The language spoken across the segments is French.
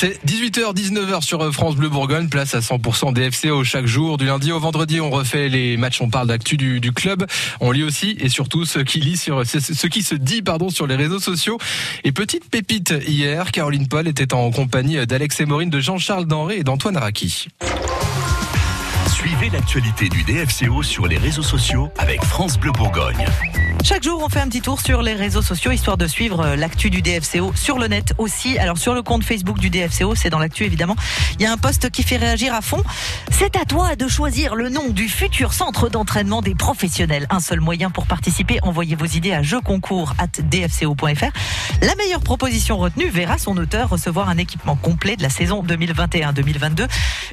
C'est 18h, 19h sur France Bleu Bourgogne, place à 100% DFCO chaque jour. Du lundi au vendredi, on refait les matchs, on parle d'actu du, club. On lit aussi et surtout ce qui, se dit pardon, sur les réseaux sociaux. Et petite pépite hier, Caroline Paul était en compagnie d'Alex Maureen, de Jean-Charles Denré et d'Antoine Araki. Suivez l'actualité du DFCO sur les réseaux sociaux avec France Bleu Bourgogne. Chaque jour, on fait un petit tour sur les réseaux sociaux histoire de suivre euh, l'actu du DFCO sur le net aussi. Alors sur le compte Facebook du DFCO, c'est dans l'actu évidemment. Il y a un post qui fait réagir à fond. C'est à toi de choisir le nom du futur centre d'entraînement des professionnels. Un seul moyen pour participer, envoyez vos idées à jeuxconcours@dfco.fr. La meilleure proposition retenue verra son auteur recevoir un équipement complet de la saison 2021-2022,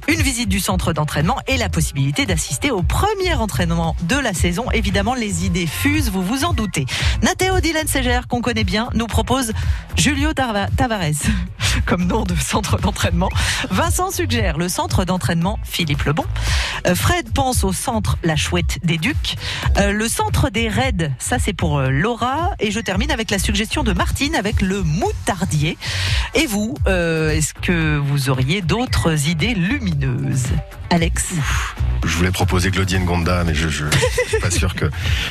une visite du centre d'entraînement et la possibilité d'assister au premier entraînement de la saison. Évidemment, les idées fusent, vous vous en doutez. Nathéo Dylan Ségère, qu'on connaît bien, nous propose Julio Tavares comme nom de centre d'entraînement. Vincent suggère le centre d'entraînement Philippe Lebon. Euh, Fred pense au centre La Chouette des Ducs. Euh, le centre des Raids, ça c'est pour euh, Laura. Et je termine avec la suggestion de Martine avec le moutardier. Et vous, est-ce que vous auriez d'autres idées lumineuses? Alex? Je voulais proposer Claudine Gonda, mais je, je, suis pas sûr que,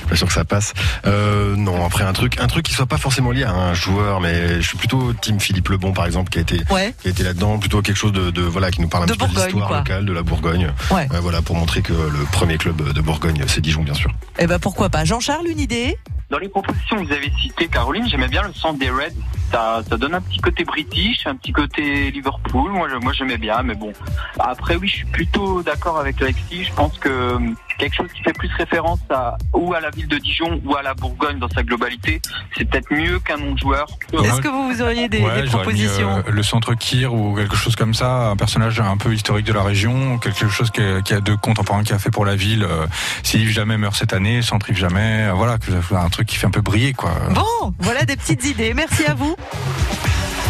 pas sûr que ça passe. Euh, non, après un truc, un truc qui soit pas forcément lié à un joueur, mais je suis plutôt team Philippe Lebon par exemple, qui a été, ouais. qui a été là-dedans, plutôt quelque chose de, de, voilà, qui nous parle un de petit peu de l'histoire locale de la Bourgogne. Ouais. Voilà, pour montrer que le premier club de Bourgogne, c'est Dijon, bien sûr. Eh ben pourquoi pas. Jean-Charles, une idée? Dans les propositions que vous avez citées, Caroline, j'aimais bien le centre des Reds. Ça, ça, donne un petit côté british, un petit côté Liverpool. Moi, je, moi, j'aimais bien, mais bon. Après, oui, je suis plutôt d'accord avec Alexis. Je pense que quelque chose qui fait plus référence à ou à la ville de Dijon ou à la Bourgogne dans sa globalité, c'est peut-être mieux qu'un nom de joueur. Est-ce que vous, vous auriez des, ouais, des propositions mis, euh, Le centre Kir ou quelque chose comme ça, un personnage un peu historique de la région, quelque chose qui a, qui a de contemporain qui a fait pour la ville. Euh, si Yves Jamais meurt cette année, centre Yves Jamais, euh, voilà, un truc qui fait un peu briller quoi. Bon, voilà des petites idées. Merci à vous.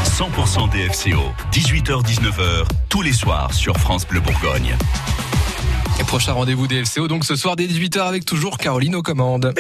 100% DFCO, 18h-19h, tous les soirs sur France Bleu Bourgogne. Et prochain rendez-vous DFCO, donc ce soir dès 18h avec toujours Caroline aux commandes.